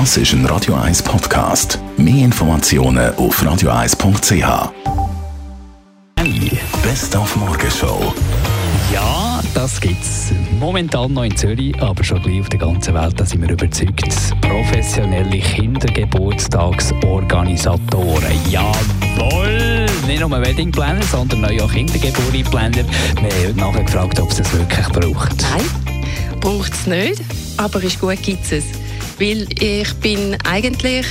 Das ist ein Radio 1 Podcast. Mehr Informationen auf radio1.ch. Hey, Best auf Morgenshow. Ja, das gibt es momentan noch in Zürich, aber schon gleich auf der ganzen Welt, da sind wir überzeugt. Professionelle Kindergeburtstagsorganisatoren. Jawohl! Nicht nur Wedding Planner, sondern neue Kindergeburtstag Planner. Wir haben heute nachher gefragt, ob es das wirklich braucht. Nein, braucht es nicht, aber ist gut, gibt es. Weil ich bin eigentlich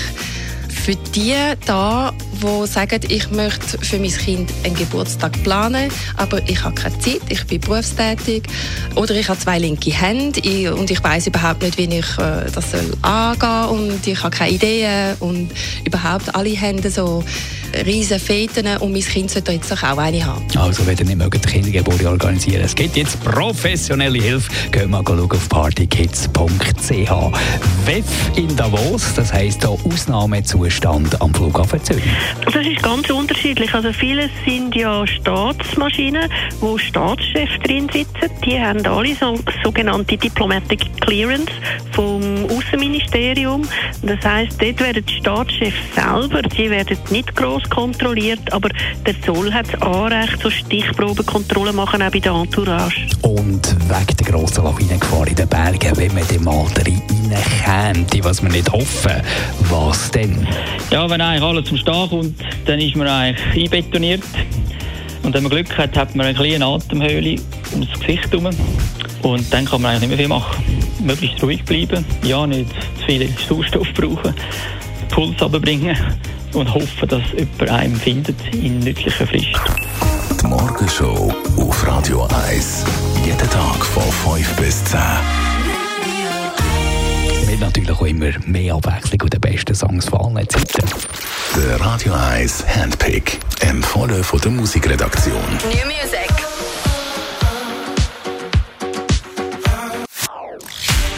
für die da, die sagen, ich möchte für mein Kind einen Geburtstag planen, aber ich habe keine Zeit, ich bin berufstätig oder ich habe zwei linke Hände und ich weiß überhaupt nicht, wie ich äh, das soll angehen und ich habe keine Ideen und überhaupt alle Hände so riesen Feten und mein Kind sollte jetzt auch eine haben. Also, wenn ihr nicht mögt, Kindergeburtstag organisieren es gibt jetzt professionelle Hilfe. Geht mal schauen auf partykids.ch. WEF in Davos, das heisst hier Ausnahmezustand am Flughafen Zürich. Das ist ganz unterschiedlich. Also viele sind ja Staatsmaschinen, wo Staatschefs drin sitzen. Die haben alle so sogenannte Diplomatic Clearance vom Außenministerium. Das heißt, dort werden die Staatschefs selber, die werden nicht groß kontrolliert, aber der Zoll hat das Anrecht, so Stichprobenkontrollen machen, auch bei der Entourage. Und wegen der grossen Lawinengefahr in den Bergen, wenn man den mal reinkäme, was wir nicht hoffen, was denn? Ja, wenn eigentlich alles zum Stehen kommt, dann ist man eigentlich einbetoniert. Und wenn man Glück hat, hat man eine kleine Atemhöhle ums Gesicht herum. Und dann kann man eigentlich nicht mehr viel machen. Möglichst ruhig bleiben, ja, nicht zu viel Sauerstoff brauchen, Puls runterbringen und hoffen, dass jemand einen findet in nützlicher Frist. Die Morgenshow auf Radio 1. Jeden Tag von 5 bis 10. Mit natürlich auch immer mehr Abwechslung und die besten Songs von allen Zeiten. Der Radio 1 Handpick. Empfohlen von der Musikredaktion. New Music.